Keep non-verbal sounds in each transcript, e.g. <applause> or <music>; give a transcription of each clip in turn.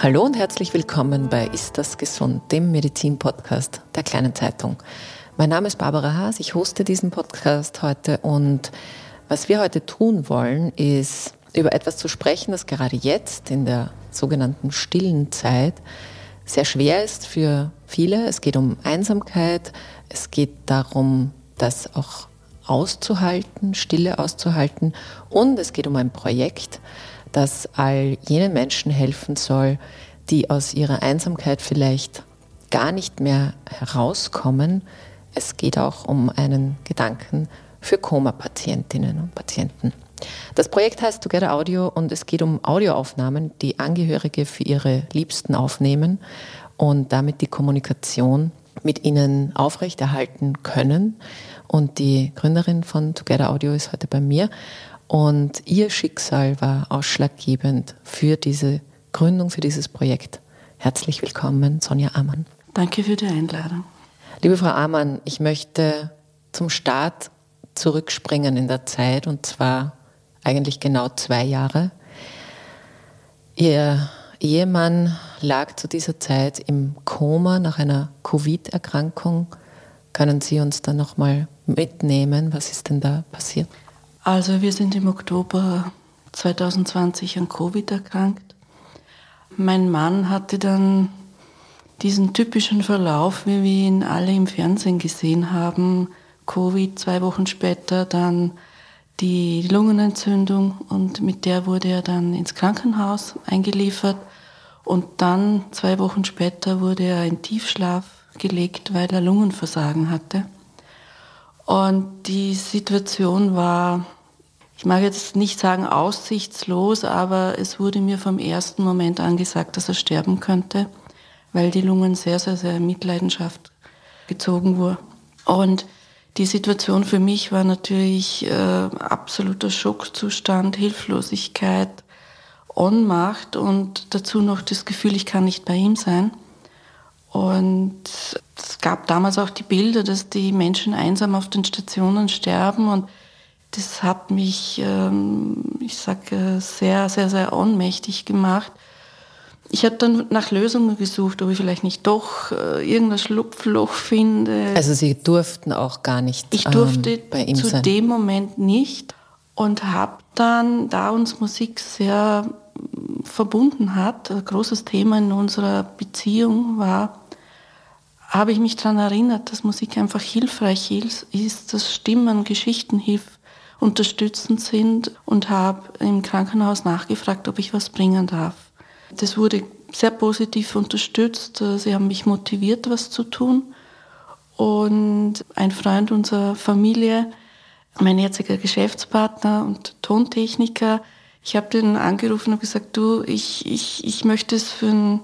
Hallo und herzlich willkommen bei Ist das gesund, dem Medizin-Podcast der kleinen Zeitung. Mein Name ist Barbara Haas, ich hoste diesen Podcast heute und was wir heute tun wollen, ist über etwas zu sprechen, das gerade jetzt in der sogenannten stillen Zeit sehr schwer ist für viele. Es geht um Einsamkeit, es geht darum, das auch auszuhalten, Stille auszuhalten und es geht um ein Projekt, das all jenen Menschen helfen soll, die aus ihrer Einsamkeit vielleicht gar nicht mehr herauskommen. Es geht auch um einen Gedanken für Koma-Patientinnen und Patienten. Das Projekt heißt Together Audio und es geht um Audioaufnahmen, die Angehörige für ihre Liebsten aufnehmen und damit die Kommunikation mit ihnen aufrechterhalten können. Und die Gründerin von Together Audio ist heute bei mir und ihr Schicksal war ausschlaggebend für diese Gründung, für dieses Projekt. Herzlich willkommen, Sonja Amann. Danke für die Einladung. Liebe Frau Amann, ich möchte zum Start zurückspringen in der Zeit und zwar eigentlich genau zwei Jahre. Ihr Ehemann lag zu dieser Zeit im Koma nach einer Covid-Erkrankung. Können Sie uns da nochmal mitnehmen? Was ist denn da passiert? Also wir sind im Oktober 2020 an Covid erkrankt. Mein Mann hatte dann diesen typischen Verlauf, wie wir ihn alle im Fernsehen gesehen haben. Covid, zwei Wochen später dann die Lungenentzündung und mit der wurde er dann ins Krankenhaus eingeliefert und dann zwei Wochen später wurde er in Tiefschlaf gelegt, weil er Lungenversagen hatte. Und die Situation war ich mag jetzt nicht sagen aussichtslos, aber es wurde mir vom ersten Moment an gesagt, dass er sterben könnte, weil die Lungen sehr, sehr, sehr in Mitleidenschaft gezogen wurden. Und die Situation für mich war natürlich äh, absoluter Schockzustand, Hilflosigkeit, Ohnmacht und dazu noch das Gefühl, ich kann nicht bei ihm sein. Und es gab damals auch die Bilder, dass die Menschen einsam auf den Stationen sterben und das hat mich, ähm, ich sage, sehr, sehr, sehr ohnmächtig gemacht. Ich habe dann nach Lösungen gesucht, ob ich vielleicht nicht doch äh, irgendein Schlupfloch finde. Also Sie durften auch gar nicht ich durfte ähm, bei ihm zu sein. dem Moment nicht und habe dann, da uns Musik sehr verbunden hat, ein großes Thema in unserer Beziehung war, habe ich mich daran erinnert, dass Musik einfach hilfreich ist, dass Stimmen, Geschichten hilft unterstützend sind und habe im Krankenhaus nachgefragt, ob ich was bringen darf. Das wurde sehr positiv unterstützt. Sie haben mich motiviert, was zu tun. Und ein Freund unserer Familie, mein jetziger Geschäftspartner und Tontechniker, ich habe den angerufen und gesagt, du, ich, ich, ich möchte es für einen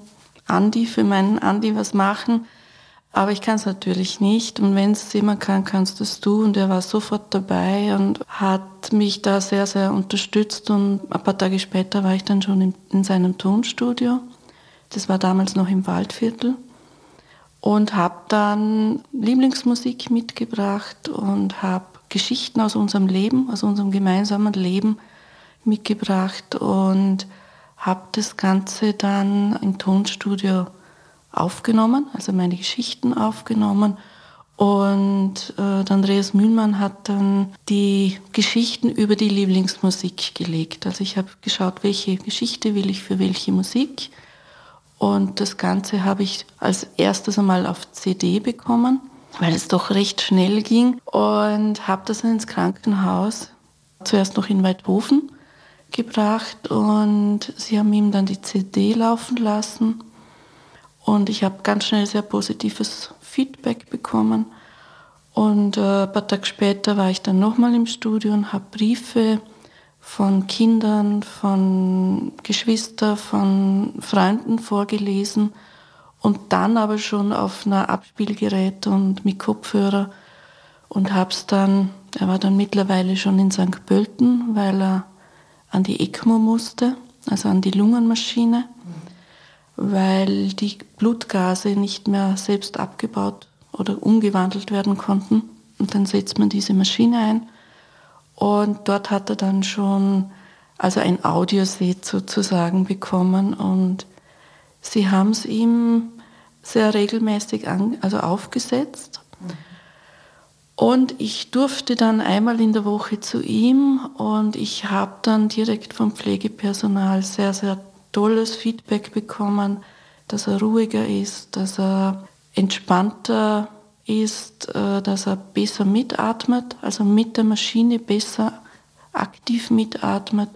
Andi, für meinen Andi was machen. Aber ich kann es natürlich nicht. Und wenn es jemand kann, kannst es du. Und er war sofort dabei und hat mich da sehr, sehr unterstützt. Und ein paar Tage später war ich dann schon in, in seinem Tonstudio. Das war damals noch im Waldviertel. Und habe dann Lieblingsmusik mitgebracht und habe Geschichten aus unserem Leben, aus unserem gemeinsamen Leben mitgebracht und habe das Ganze dann im Tonstudio aufgenommen, also meine Geschichten aufgenommen. Und äh, Andreas Mühlmann hat dann die Geschichten über die Lieblingsmusik gelegt. Also ich habe geschaut, welche Geschichte will ich für welche Musik. Und das Ganze habe ich als erstes einmal auf CD bekommen, weil es doch recht schnell ging. Und habe das ins Krankenhaus, zuerst noch in Weidhofen, gebracht. Und sie haben ihm dann die CD laufen lassen. Und ich habe ganz schnell sehr positives Feedback bekommen. Und äh, ein paar Tage später war ich dann nochmal im Studio und habe Briefe von Kindern, von Geschwistern, von Freunden vorgelesen und dann aber schon auf einer Abspielgerät und mit Kopfhörer und habe es dann, er war dann mittlerweile schon in St. Pölten, weil er an die ECMO musste, also an die Lungenmaschine weil die Blutgase nicht mehr selbst abgebaut oder umgewandelt werden konnten. Und dann setzt man diese Maschine ein und dort hat er dann schon also ein Audioset sozusagen bekommen und Sie haben es ihm sehr regelmäßig an, also aufgesetzt. Und ich durfte dann einmal in der Woche zu ihm und ich habe dann direkt vom Pflegepersonal sehr, sehr tolles Feedback bekommen, dass er ruhiger ist, dass er entspannter ist, äh, dass er besser mitatmet, also mit der Maschine besser aktiv mitatmet,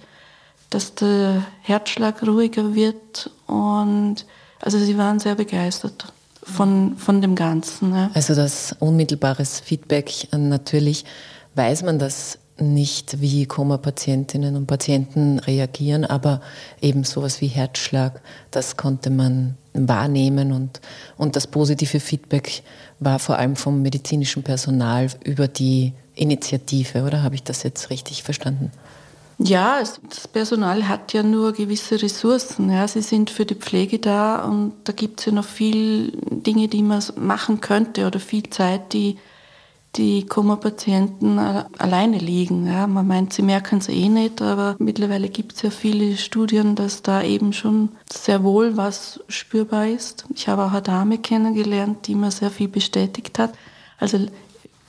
dass der Herzschlag ruhiger wird. Und also sie waren sehr begeistert von, von dem Ganzen. Ja. Also das unmittelbares Feedback, natürlich weiß man das nicht, wie Koma-Patientinnen und Patienten reagieren, aber eben sowas wie Herzschlag, das konnte man wahrnehmen und, und das positive Feedback war vor allem vom medizinischen Personal über die Initiative, oder habe ich das jetzt richtig verstanden? Ja, das Personal hat ja nur gewisse Ressourcen. Ja. Sie sind für die Pflege da und da gibt es ja noch viel Dinge, die man machen könnte oder viel Zeit, die die Koma-Patienten alleine liegen. Ja. Man meint, sie merken es eh nicht, aber mittlerweile gibt es ja viele Studien, dass da eben schon sehr wohl was spürbar ist. Ich habe auch eine Dame kennengelernt, die mir sehr viel bestätigt hat. Also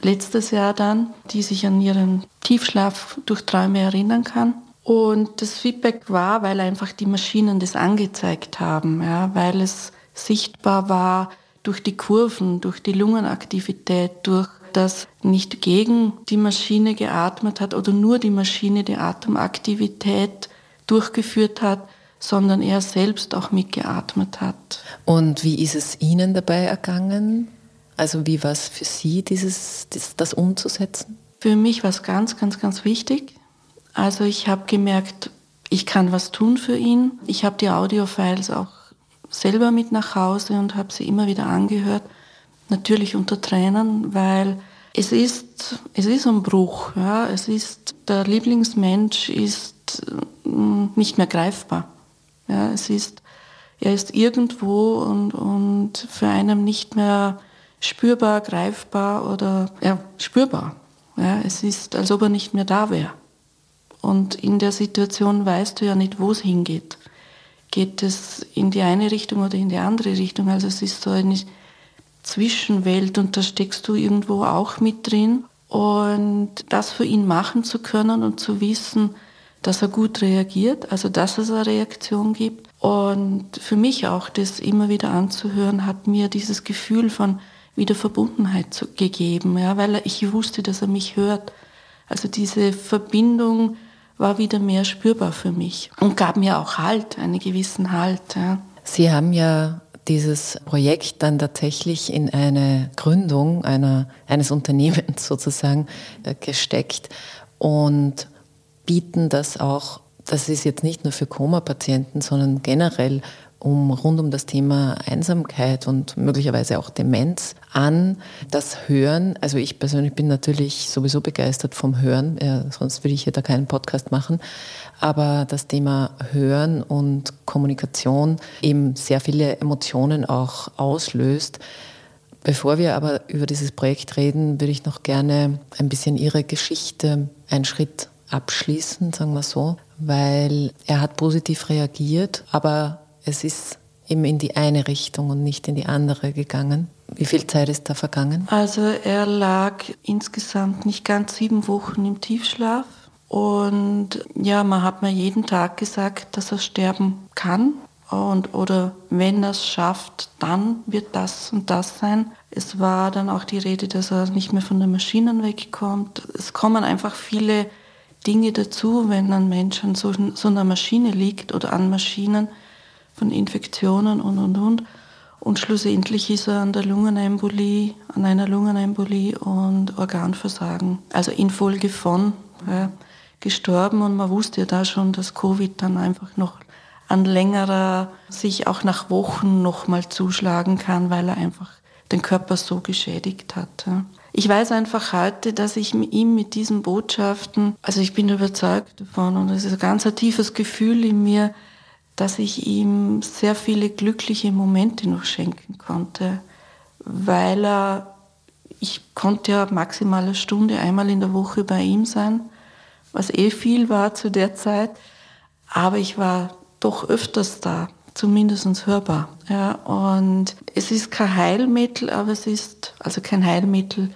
letztes Jahr dann, die sich an ihren Tiefschlaf durch Träume erinnern kann. Und das Feedback war, weil einfach die Maschinen das angezeigt haben, ja, weil es sichtbar war durch die Kurven, durch die Lungenaktivität, durch das nicht gegen die Maschine geatmet hat oder nur die Maschine die Atemaktivität durchgeführt hat, sondern er selbst auch mitgeatmet hat. Und wie ist es Ihnen dabei ergangen? Also wie war es für Sie, dieses, das, das umzusetzen? Für mich war es ganz, ganz, ganz wichtig. Also ich habe gemerkt, ich kann was tun für ihn. Ich habe die Audiofiles auch selber mit nach Hause und habe sie immer wieder angehört. Natürlich unter Tränen, weil es ist, es ist ein Bruch. Ja. Es ist, der Lieblingsmensch ist mm, nicht mehr greifbar. Ja. Es ist, er ist irgendwo und, und für einen nicht mehr spürbar, greifbar oder ja, spürbar. Ja, es ist, als ob er nicht mehr da wäre. Und in der Situation weißt du ja nicht, wo es hingeht. Geht es in die eine Richtung oder in die andere Richtung? Also es ist so eine Zwischenwelt und da steckst du irgendwo auch mit drin. Und das für ihn machen zu können und zu wissen, dass er gut reagiert, also dass es eine Reaktion gibt. Und für mich auch das immer wieder anzuhören, hat mir dieses Gefühl von wieder Verbundenheit gegeben, ja, weil ich wusste, dass er mich hört. Also diese Verbindung war wieder mehr spürbar für mich und gab mir auch Halt, einen gewissen Halt. Ja. Sie haben ja dieses Projekt dann tatsächlich in eine Gründung einer, eines Unternehmens <laughs> sozusagen äh, gesteckt und bieten das auch, das ist jetzt nicht nur für Koma-Patienten, sondern generell um rund um das Thema Einsamkeit und möglicherweise auch Demenz an. Das Hören, also ich persönlich bin natürlich sowieso begeistert vom Hören, ja, sonst würde ich hier da keinen Podcast machen, aber das Thema Hören und Kommunikation eben sehr viele Emotionen auch auslöst. Bevor wir aber über dieses Projekt reden, würde ich noch gerne ein bisschen Ihre Geschichte einen Schritt abschließen, sagen wir so, weil er hat positiv reagiert, aber es ist eben in die eine Richtung und nicht in die andere gegangen. Wie viel Zeit ist da vergangen? Also er lag insgesamt nicht ganz sieben Wochen im Tiefschlaf. Und ja, man hat mir jeden Tag gesagt, dass er sterben kann. Und, oder wenn er es schafft, dann wird das und das sein. Es war dann auch die Rede, dass er nicht mehr von den Maschinen wegkommt. Es kommen einfach viele Dinge dazu, wenn ein Mensch an so, so einer Maschine liegt oder an Maschinen von Infektionen und, und, und. Und schlussendlich ist er an der Lungenembolie, an einer Lungenembolie und Organversagen, also infolge von, ja, gestorben. Und man wusste ja da schon, dass Covid dann einfach noch an längerer, sich auch nach Wochen nochmal zuschlagen kann, weil er einfach den Körper so geschädigt hat. Ja. Ich weiß einfach heute, dass ich ihm mit diesen Botschaften, also ich bin überzeugt davon und es ist ein ganz tiefes Gefühl in mir, dass ich ihm sehr viele glückliche Momente noch schenken konnte, weil er, ich konnte ja maximal eine Stunde einmal in der Woche bei ihm sein, was eh viel war zu der Zeit, aber ich war doch öfters da, zumindest hörbar. Ja, und es ist kein Heilmittel, aber es ist, also kein Heilmittel,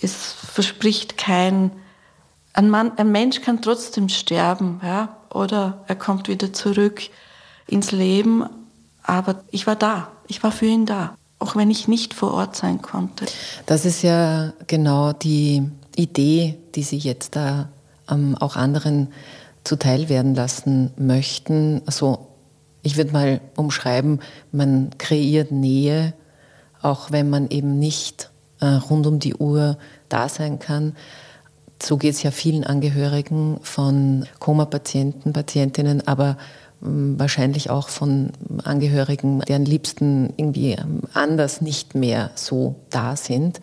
es verspricht kein, ein, Mann, ein Mensch kann trotzdem sterben, ja, oder er kommt wieder zurück ins Leben, aber ich war da, ich war für ihn da, auch wenn ich nicht vor Ort sein konnte. Das ist ja genau die Idee, die Sie jetzt da ähm, auch anderen zuteil werden lassen möchten. Also ich würde mal umschreiben, man kreiert Nähe, auch wenn man eben nicht äh, rund um die Uhr da sein kann. So geht es ja vielen Angehörigen von Koma-Patienten, Patientinnen, aber wahrscheinlich auch von Angehörigen, deren Liebsten irgendwie ähm, anders nicht mehr so da sind.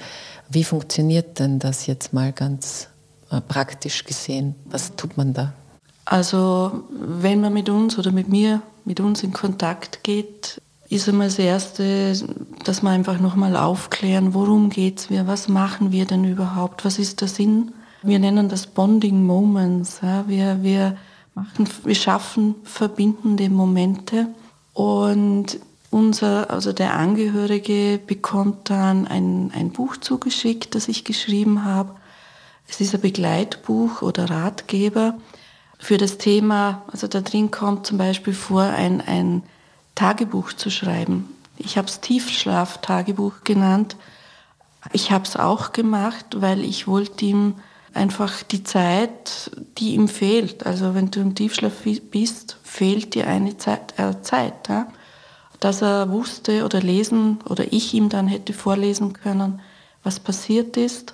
Wie funktioniert denn das jetzt mal ganz äh, praktisch gesehen? Was tut man da? Also wenn man mit uns oder mit mir, mit uns in Kontakt geht, ist einmal das Erste, dass wir einfach nochmal aufklären, worum geht es mir, was machen wir denn überhaupt, was ist der Sinn. Wir nennen das Bonding Moments. Ja. Wir, wir, machen, wir schaffen verbindende Momente und unser, also der Angehörige bekommt dann ein, ein Buch zugeschickt, das ich geschrieben habe. Es ist ein Begleitbuch oder Ratgeber für das Thema. Also da drin kommt zum Beispiel vor, ein, ein Tagebuch zu schreiben. Ich habe es Tiefschlaf-Tagebuch genannt. Ich habe es auch gemacht, weil ich wollte ihm einfach die Zeit, die ihm fehlt. Also wenn du im Tiefschlaf bist, fehlt dir eine Zeit. Äh, Zeit ja? dass er wusste oder lesen oder ich ihm dann hätte vorlesen können, was passiert ist.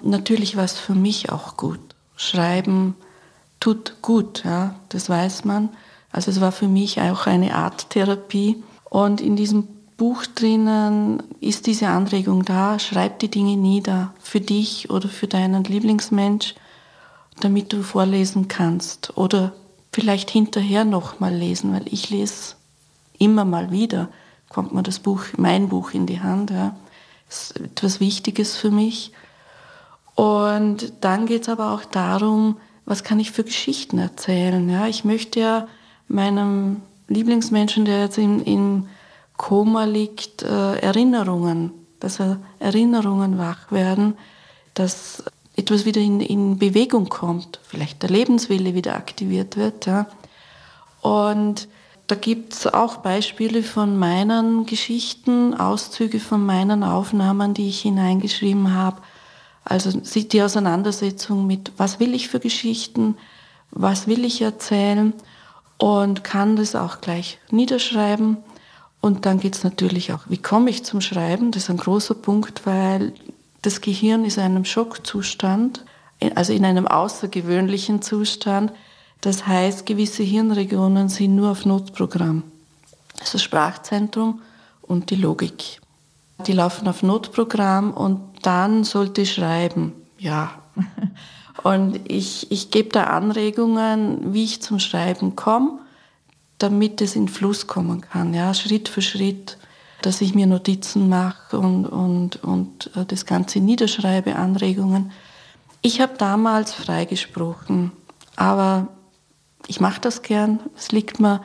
Natürlich war es für mich auch gut. Schreiben tut gut, ja, das weiß man. Also es war für mich auch eine Art Therapie. Und in diesem Buch drinnen ist diese Anregung da, schreib die Dinge nieder für dich oder für deinen Lieblingsmensch, damit du vorlesen kannst oder vielleicht hinterher nochmal lesen, weil ich lese immer mal wieder kommt mir das Buch, mein Buch in die Hand. Ja. Ist etwas Wichtiges für mich. Und dann geht es aber auch darum, was kann ich für Geschichten erzählen. Ja. Ich möchte ja meinem Lieblingsmenschen, der jetzt im, im Koma liegt, äh, Erinnerungen, dass er Erinnerungen wach werden, dass etwas wieder in, in Bewegung kommt, vielleicht der Lebenswille wieder aktiviert wird. Ja. Und da gibt es auch Beispiele von meinen Geschichten, Auszüge von meinen Aufnahmen, die ich hineingeschrieben habe. Also die Auseinandersetzung mit, was will ich für Geschichten, was will ich erzählen und kann das auch gleich niederschreiben. Und dann geht es natürlich auch, wie komme ich zum Schreiben? Das ist ein großer Punkt, weil das Gehirn ist in einem Schockzustand, also in einem außergewöhnlichen Zustand. Das heißt, gewisse Hirnregionen sind nur auf Notprogramm. Also Sprachzentrum und die Logik. Die laufen auf Notprogramm und dann sollte ich schreiben. Ja. <laughs> Und ich, ich gebe da Anregungen, wie ich zum Schreiben komme, damit es in Fluss kommen kann. Ja, Schritt für Schritt, dass ich mir Notizen mache und, und, und äh, das Ganze niederschreibe, Anregungen. Ich habe damals freigesprochen, aber ich mache das gern, es liegt mir,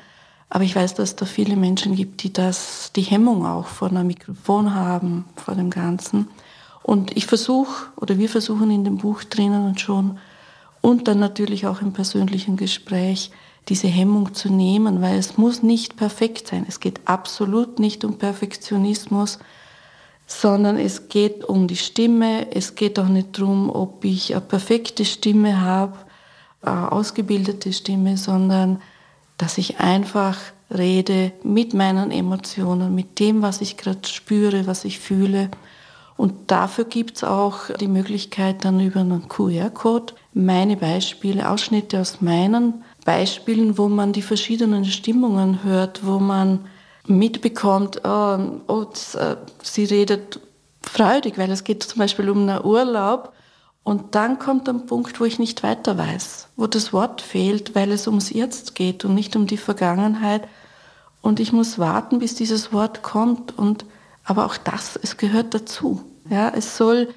aber ich weiß, dass da viele Menschen gibt, die das, die Hemmung auch vor einem Mikrofon haben, vor dem Ganzen. Und ich versuche, oder wir versuchen in dem Buch drinnen und schon, und dann natürlich auch im persönlichen Gespräch, diese Hemmung zu nehmen, weil es muss nicht perfekt sein. Es geht absolut nicht um Perfektionismus, sondern es geht um die Stimme. Es geht auch nicht darum, ob ich eine perfekte Stimme habe äh, ausgebildete Stimme, sondern dass ich einfach rede mit meinen Emotionen, mit dem, was ich gerade spüre, was ich fühle. Und dafür gibt es auch die Möglichkeit, dann über einen QR-Code meine Beispiele, Ausschnitte aus meinen Beispielen, wo man die verschiedenen Stimmungen hört, wo man mitbekommt, oh, oh äh, sie redet freudig, weil es geht zum Beispiel um einen Urlaub und dann kommt ein Punkt, wo ich nicht weiter weiß, wo das Wort fehlt, weil es ums Jetzt geht und nicht um die Vergangenheit. Und ich muss warten, bis dieses Wort kommt. Und, aber auch das, es gehört dazu. Ja, es soll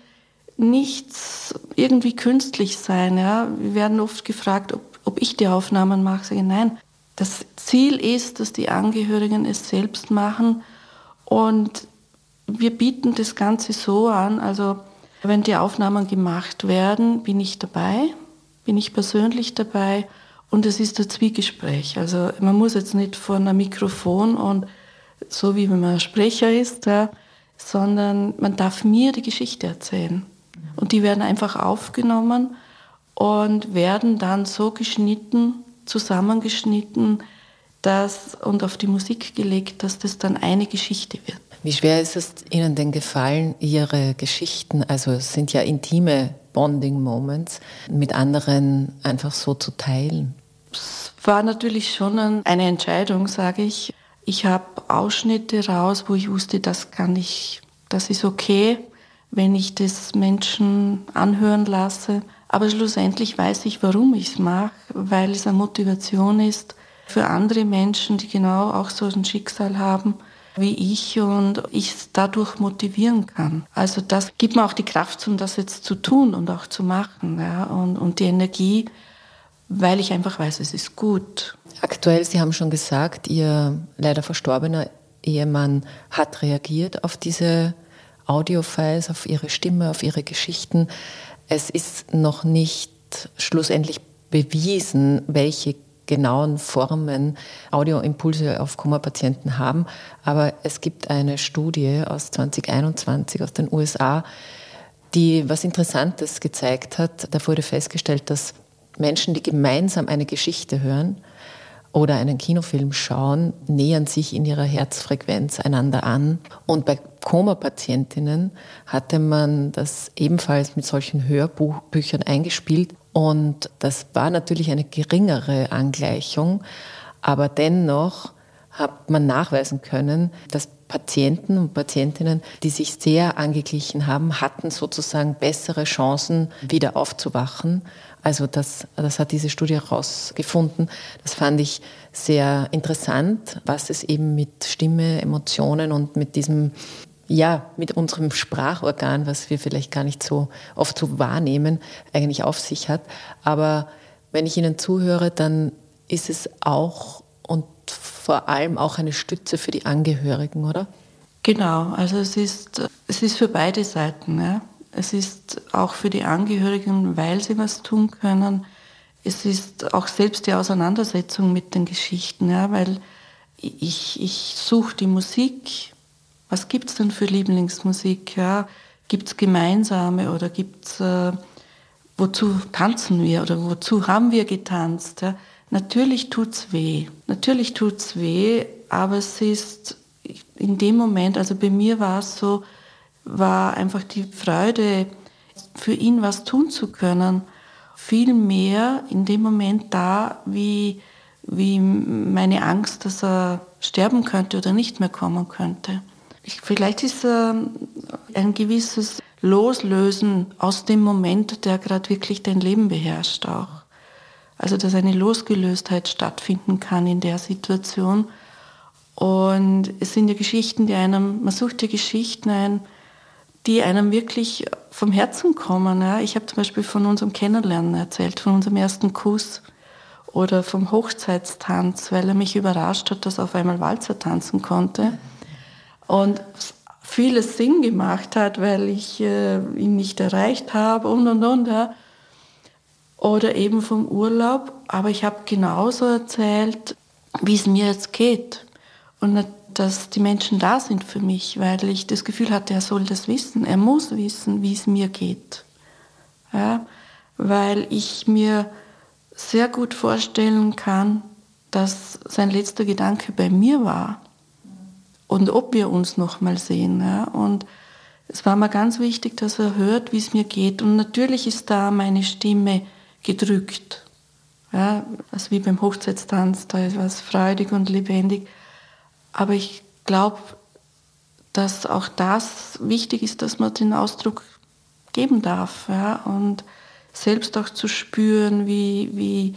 nichts irgendwie künstlich sein. Ja. Wir werden oft gefragt, ob, ob ich die Aufnahmen mache. Ich sage, nein, Das Ziel ist, dass die Angehörigen es selbst machen und wir bieten das Ganze so an, also wenn die Aufnahmen gemacht werden, bin ich dabei, bin ich persönlich dabei und es ist ein Zwiegespräch. Also man muss jetzt nicht vor einem Mikrofon und so wie wenn man Sprecher ist, ja, sondern man darf mir die Geschichte erzählen. Und die werden einfach aufgenommen und werden dann so geschnitten, zusammengeschnitten dass, und auf die Musik gelegt, dass das dann eine Geschichte wird. Wie schwer ist es Ihnen denn gefallen, Ihre Geschichten, also es sind ja intime Bonding-Moments, mit anderen einfach so zu teilen? Es war natürlich schon eine Entscheidung, sage ich. Ich habe Ausschnitte raus, wo ich wusste, das kann ich, das ist okay, wenn ich das Menschen anhören lasse. Aber schlussendlich weiß ich, warum ich es mache, weil es eine Motivation ist für andere Menschen, die genau auch so ein Schicksal haben, wie ich und ich dadurch motivieren kann. Also das gibt mir auch die Kraft, um das jetzt zu tun und auch zu machen ja, und, und die Energie, weil ich einfach weiß, es ist gut. Aktuell, Sie haben schon gesagt, Ihr leider verstorbener Ehemann hat reagiert auf diese Audiofiles, auf Ihre Stimme, auf Ihre Geschichten. Es ist noch nicht schlussendlich bewiesen, welche genauen Formen Audioimpulse auf Koma-Patienten haben. Aber es gibt eine Studie aus 2021 aus den USA, die was Interessantes gezeigt hat. Da wurde festgestellt, dass Menschen, die gemeinsam eine Geschichte hören oder einen Kinofilm schauen, nähern sich in ihrer Herzfrequenz einander an. Und bei Koma-Patientinnen hatte man das ebenfalls mit solchen Hörbüchern eingespielt und das war natürlich eine geringere Angleichung, aber dennoch hat man nachweisen können, dass Patienten und Patientinnen, die sich sehr angeglichen haben, hatten sozusagen bessere Chancen, wieder aufzuwachen. Also das, das hat diese Studie herausgefunden. Das fand ich sehr interessant, was es eben mit Stimme, Emotionen und mit diesem ja, mit unserem Sprachorgan, was wir vielleicht gar nicht so oft so wahrnehmen, eigentlich auf sich hat. Aber wenn ich Ihnen zuhöre, dann ist es auch und vor allem auch eine Stütze für die Angehörigen, oder? Genau, also es ist, es ist für beide Seiten. Ja. Es ist auch für die Angehörigen, weil sie was tun können. Es ist auch selbst die Auseinandersetzung mit den Geschichten, ja, weil ich, ich suche die Musik, was gibt es denn für Lieblingsmusik? Ja? Gibt es gemeinsame oder gibt es, äh, wozu tanzen wir oder wozu haben wir getanzt? Ja? Natürlich tut's weh. Natürlich tut's weh, aber es ist in dem Moment, also bei mir war es so, war einfach die Freude, für ihn was tun zu können, viel mehr in dem Moment da, wie, wie meine Angst, dass er sterben könnte oder nicht mehr kommen könnte. Ich, vielleicht ist äh, ein gewisses Loslösen aus dem Moment, der gerade wirklich dein Leben beherrscht auch. Also dass eine Losgelöstheit stattfinden kann in der Situation. Und es sind ja Geschichten, die einem, man sucht ja Geschichten ein, die einem wirklich vom Herzen kommen. Ja. Ich habe zum Beispiel von unserem Kennenlernen erzählt, von unserem ersten Kuss oder vom Hochzeitstanz, weil er mich überrascht hat, dass er auf einmal Walzer tanzen konnte und vieles Sinn gemacht hat, weil ich äh, ihn nicht erreicht habe und und und. Ja. Oder eben vom Urlaub. Aber ich habe genauso erzählt, wie es mir jetzt geht. Und dass die Menschen da sind für mich, weil ich das Gefühl hatte, er soll das wissen. Er muss wissen, wie es mir geht. Ja, weil ich mir sehr gut vorstellen kann, dass sein letzter Gedanke bei mir war und ob wir uns noch mal sehen. Ja. Und es war mir ganz wichtig, dass er hört, wie es mir geht. Und natürlich ist da meine Stimme gedrückt. Ja, also wie beim Hochzeitstanz, da ist was freudig und lebendig. Aber ich glaube, dass auch das wichtig ist, dass man den Ausdruck geben darf. Ja, und selbst auch zu spüren, wie, wie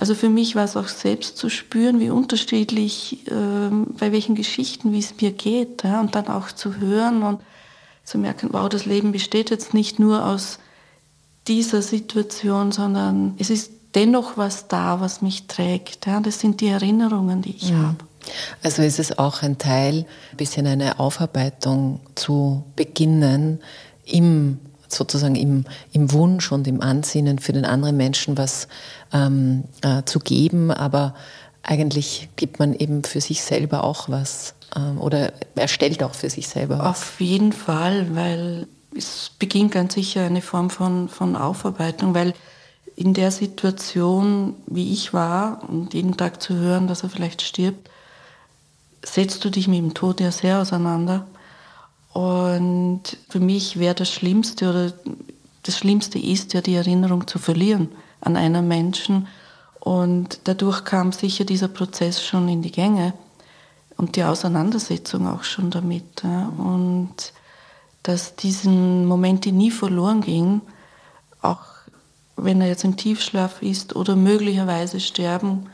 also für mich war es auch selbst zu spüren, wie unterschiedlich, äh, bei welchen Geschichten, wie es mir geht. Ja? Und dann auch zu hören und zu merken, wow, das Leben besteht jetzt nicht nur aus dieser Situation, sondern es ist dennoch was da, was mich trägt. Ja, das sind die Erinnerungen, die ich mhm. habe. Also ist es auch ein Teil, ein bisschen eine Aufarbeitung zu beginnen im sozusagen im, im Wunsch und im Ansinnen für den anderen Menschen was ähm, äh, zu geben, aber eigentlich gibt man eben für sich selber auch was ähm, oder erstellt auch für sich selber was. Auf jeden Fall, weil es beginnt ganz sicher eine Form von, von Aufarbeitung, weil in der Situation, wie ich war und jeden Tag zu hören, dass er vielleicht stirbt, setzt du dich mit dem Tod ja sehr auseinander. Und für mich wäre das Schlimmste oder das Schlimmste ist ja die Erinnerung zu verlieren an einen Menschen. Und dadurch kam sicher dieser Prozess schon in die Gänge und die Auseinandersetzung auch schon damit. Und dass diesen Momente nie verloren ging, auch wenn er jetzt im Tiefschlaf ist oder möglicherweise sterben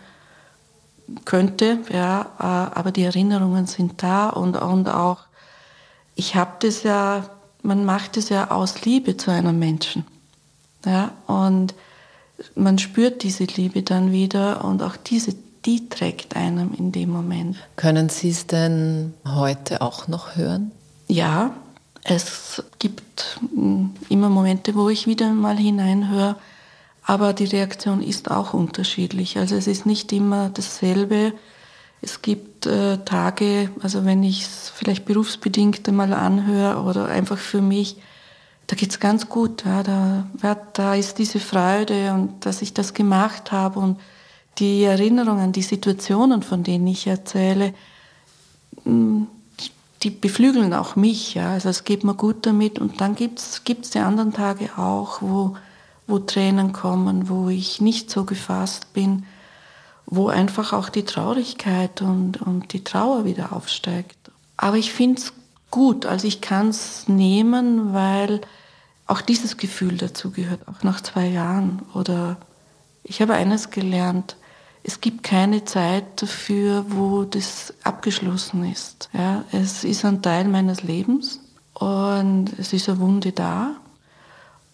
könnte, ja, äh, aber die Erinnerungen sind da und, und auch, ich habe das ja, man macht es ja aus Liebe zu einem Menschen. Ja, und man spürt diese Liebe dann wieder und auch diese, die trägt einem in dem Moment. Können Sie es denn heute auch noch hören? Ja, es gibt hm, immer Momente, wo ich wieder mal hineinhöre, aber die Reaktion ist auch unterschiedlich. Also es ist nicht immer dasselbe. Es gibt äh, Tage, also wenn ich es vielleicht berufsbedingt einmal anhöre oder einfach für mich, da geht's ganz gut. Ja, da, ja, da ist diese Freude und dass ich das gemacht habe und die Erinnerungen, die Situationen, von denen ich erzähle, hm, die beflügeln auch mich. Ja. Also es geht mir gut damit. Und dann gibt's gibt's die anderen Tage auch, wo wo Tränen kommen, wo ich nicht so gefasst bin, wo einfach auch die Traurigkeit und, und die Trauer wieder aufsteigt. Aber ich finde es gut, also ich kann es nehmen, weil auch dieses Gefühl dazu gehört, auch nach zwei Jahren. Oder ich habe eines gelernt, es gibt keine Zeit dafür, wo das abgeschlossen ist. Ja, es ist ein Teil meines Lebens und es ist eine Wunde da.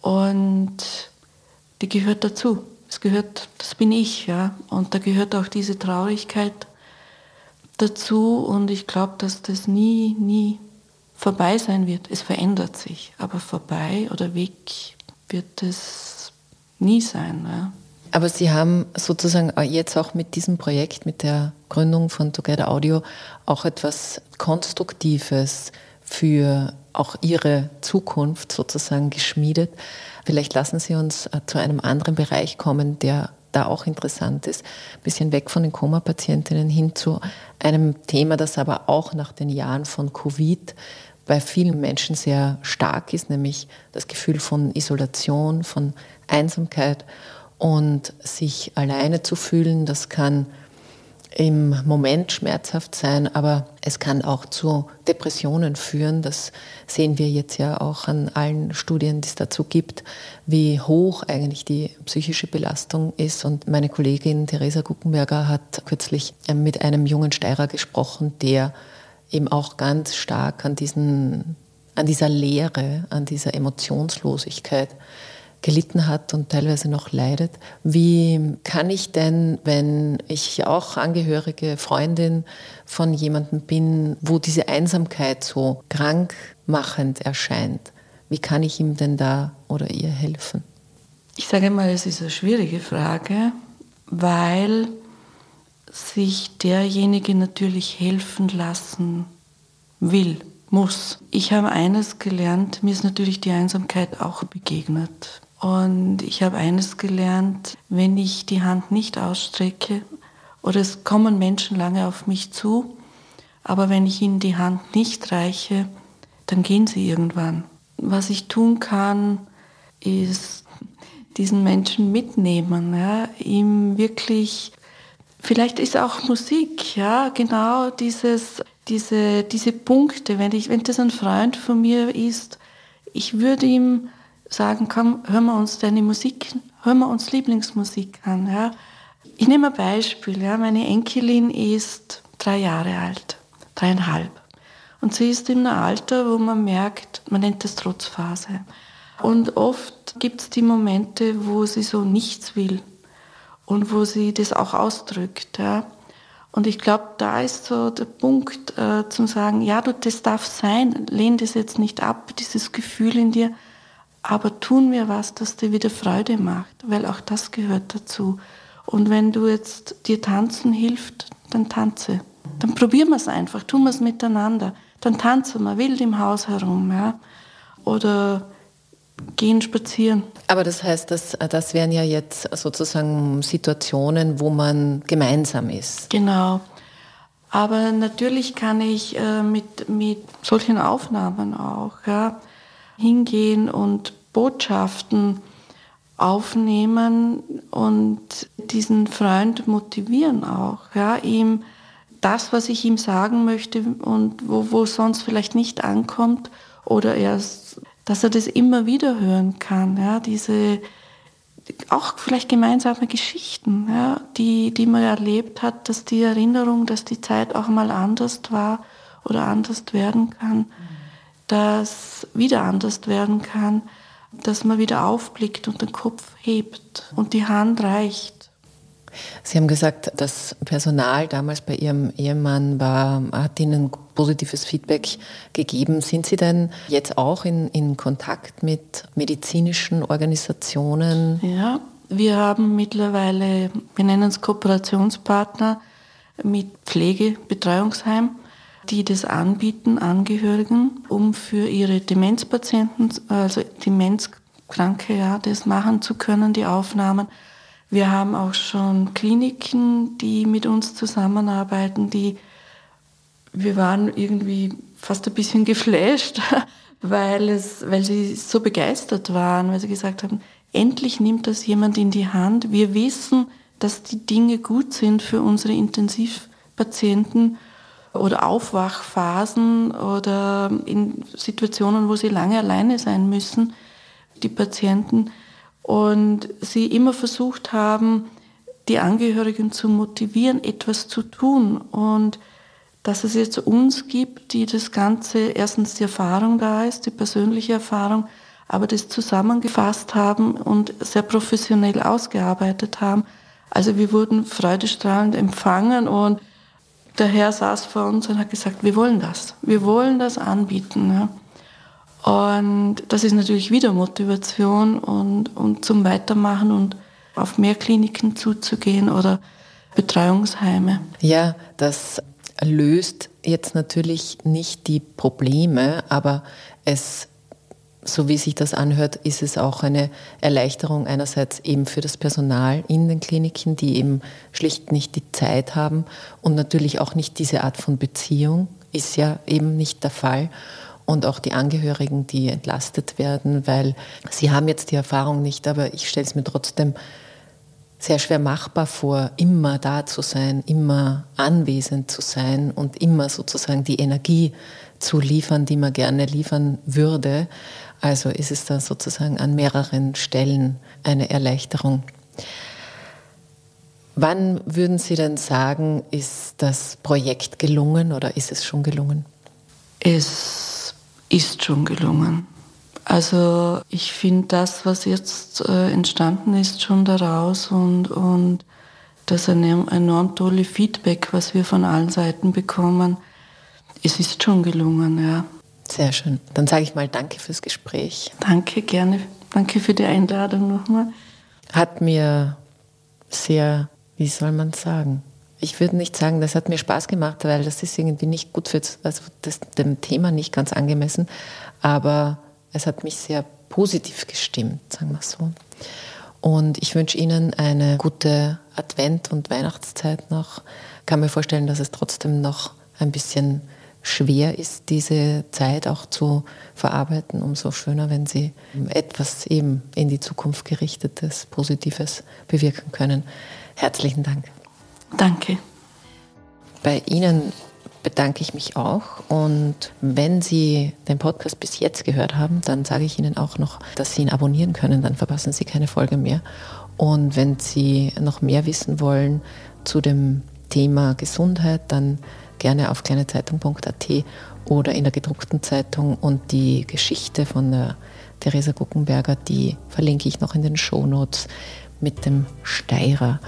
Und die gehört dazu. Es gehört, das bin ich, ja. Und da gehört auch diese Traurigkeit dazu. Und ich glaube, dass das nie, nie vorbei sein wird. Es verändert sich, aber vorbei oder weg wird es nie sein. Ja. Aber Sie haben sozusagen jetzt auch mit diesem Projekt, mit der Gründung von Together Audio, auch etwas Konstruktives für auch Ihre Zukunft sozusagen geschmiedet. Vielleicht lassen Sie uns äh, zu einem anderen Bereich kommen, der da auch interessant ist. Ein bisschen weg von den Koma-Patientinnen hin zu einem Thema, das aber auch nach den Jahren von Covid bei vielen Menschen sehr stark ist, nämlich das Gefühl von Isolation, von Einsamkeit und sich alleine zu fühlen. Das kann im Moment schmerzhaft sein, aber es kann auch zu Depressionen führen. Das sehen wir jetzt ja auch an allen Studien, die es dazu gibt, wie hoch eigentlich die psychische Belastung ist. Und meine Kollegin Theresa Guckenberger hat kürzlich äh, mit einem jungen Steirer gesprochen, der eben auch ganz stark an, diesen, an dieser Leere, an dieser Emotionslosigkeit gelitten hat und teilweise noch leidet. Wie kann ich denn, wenn ich auch Angehörige, Freundin von jemandem bin, wo diese Einsamkeit so krankmachend erscheint, wie kann ich ihm denn da oder ihr helfen? Ich sage mal, es ist eine schwierige Frage, weil sich derjenige natürlich helfen lassen will, muss. Ich habe eines gelernt, mir ist natürlich die Einsamkeit auch begegnet. Und ich habe eines gelernt, wenn ich die Hand nicht ausstrecke, oder es kommen Menschen lange auf mich zu, aber wenn ich ihnen die Hand nicht reiche, dann gehen sie irgendwann. Was ich tun kann, ist diesen Menschen mitnehmen, ja, ihm wirklich, vielleicht ist auch Musik, ja, genau dieses, diese, diese Punkte, wenn ich, wenn das ein Freund von mir ist, ich würde ihm sagen, komm, hören wir uns deine Musik, hören wir uns Lieblingsmusik an. Ja. Ich nehme ein Beispiel. Ja. Meine Enkelin ist drei Jahre alt, dreieinhalb. Und sie ist in einem Alter, wo man merkt, man nennt das Trotzphase. Und oft gibt es die Momente, wo sie so nichts will. und wo sie das auch ausdrückt. Ja. Und ich glaube, da ist so der Punkt äh, zum sagen, ja, du, das darf sein, lehn das jetzt nicht ab, dieses Gefühl in dir, aber tun wir was, das dir wieder Freude macht, weil auch das gehört dazu. Und wenn du jetzt dir tanzen hilft, dann tanze. Dann probieren wir es einfach, tun wir es miteinander. Dann tanzen wir wild im Haus herum, ja. Oder gehen spazieren. Aber das heißt, dass, das wären ja jetzt sozusagen Situationen, wo man gemeinsam ist. Genau. Aber natürlich kann ich äh, mit, mit solchen Aufnahmen auch ja, hingehen und Botschaften aufnehmen und diesen Freund motivieren auch, ja, ihm das, was ich ihm sagen möchte und wo, wo sonst vielleicht nicht ankommt oder erst dass er das immer wieder hören kann, ja, diese auch vielleicht gemeinsame Geschichten, ja, die, die man erlebt hat, dass die Erinnerung, dass die Zeit auch mal anders war oder anders werden kann, dass wieder anders werden kann, dass man wieder aufblickt und den Kopf hebt und die Hand reicht Sie haben gesagt, das Personal damals bei Ihrem Ehemann war, hat Ihnen positives Feedback gegeben. Sind Sie denn jetzt auch in, in Kontakt mit medizinischen Organisationen? Ja, wir haben mittlerweile, wir nennen es Kooperationspartner mit Pflegebetreuungsheim, die das anbieten, Angehörigen, um für ihre Demenzpatienten, also Demenzkranke, ja, das machen zu können, die Aufnahmen. Wir haben auch schon Kliniken, die mit uns zusammenarbeiten, die wir waren irgendwie fast ein bisschen <laughs> geflasht, weil, es, weil sie so begeistert waren, weil sie gesagt haben, endlich nimmt das jemand in die Hand. Wir wissen, dass die Dinge gut sind für unsere Intensivpatienten oder Aufwachphasen oder in Situationen, wo sie lange alleine sein müssen, die Patienten und sie immer versucht haben, die Angehörigen zu motivieren, etwas zu tun und dass es jetzt uns gibt, die das Ganze, erstens die Erfahrung da ist, die persönliche Erfahrung, aber das zusammengefasst haben und sehr professionell ausgearbeitet haben. Also wir wurden freudestrahlend empfangen und der Herr saß vor uns und hat gesagt, wir wollen das, wir wollen das anbieten. Und das ist natürlich wieder Motivation und, und zum Weitermachen und auf mehr Kliniken zuzugehen oder Betreuungsheime. Ja, das löst jetzt natürlich nicht die Probleme, aber es, so wie sich das anhört, ist es auch eine Erleichterung einerseits eben für das Personal in den Kliniken, die eben schlicht nicht die Zeit haben und natürlich auch nicht diese Art von Beziehung ist ja eben nicht der Fall und auch die Angehörigen, die entlastet werden, weil sie haben jetzt die Erfahrung nicht, aber ich stelle es mir trotzdem sehr schwer machbar vor, immer da zu sein, immer anwesend zu sein und immer sozusagen die Energie zu liefern, die man gerne liefern würde. Also ist es da sozusagen an mehreren Stellen eine Erleichterung. Wann würden Sie denn sagen, ist das Projekt gelungen oder ist es schon gelungen? Es ist schon gelungen. Also ich finde das, was jetzt äh, entstanden ist, schon daraus und, und das enorm, enorm tolle Feedback, was wir von allen Seiten bekommen. Es ist schon gelungen, ja. Sehr schön. Dann sage ich mal Danke fürs Gespräch. Danke, gerne. Danke für die Einladung nochmal. Hat mir sehr, wie soll man sagen, ich würde nicht sagen, das hat mir Spaß gemacht, weil das ist irgendwie nicht gut für also das, dem Thema nicht ganz angemessen, aber es hat mich sehr positiv gestimmt, sagen wir so. Und ich wünsche Ihnen eine gute Advent- und Weihnachtszeit noch. Ich kann mir vorstellen, dass es trotzdem noch ein bisschen schwer ist, diese Zeit auch zu verarbeiten. Umso schöner, wenn Sie etwas eben in die Zukunft gerichtetes, Positives bewirken können. Herzlichen Dank. Danke. Bei Ihnen bedanke ich mich auch. Und wenn Sie den Podcast bis jetzt gehört haben, dann sage ich Ihnen auch noch, dass Sie ihn abonnieren können. Dann verpassen Sie keine Folge mehr. Und wenn Sie noch mehr wissen wollen zu dem Thema Gesundheit, dann gerne auf kleinezeitung.at oder in der gedruckten Zeitung. Und die Geschichte von der Theresa Guckenberger, die verlinke ich noch in den Shownotes mit dem Steirer.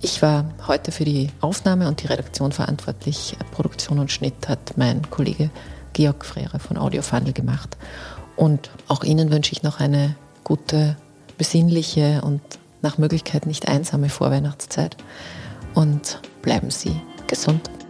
Ich war heute für die Aufnahme und die Redaktion verantwortlich. Produktion und Schnitt hat mein Kollege Georg Frere von Audiofandel gemacht. Und auch Ihnen wünsche ich noch eine gute, besinnliche und nach Möglichkeit nicht einsame Vorweihnachtszeit. Und bleiben Sie gesund.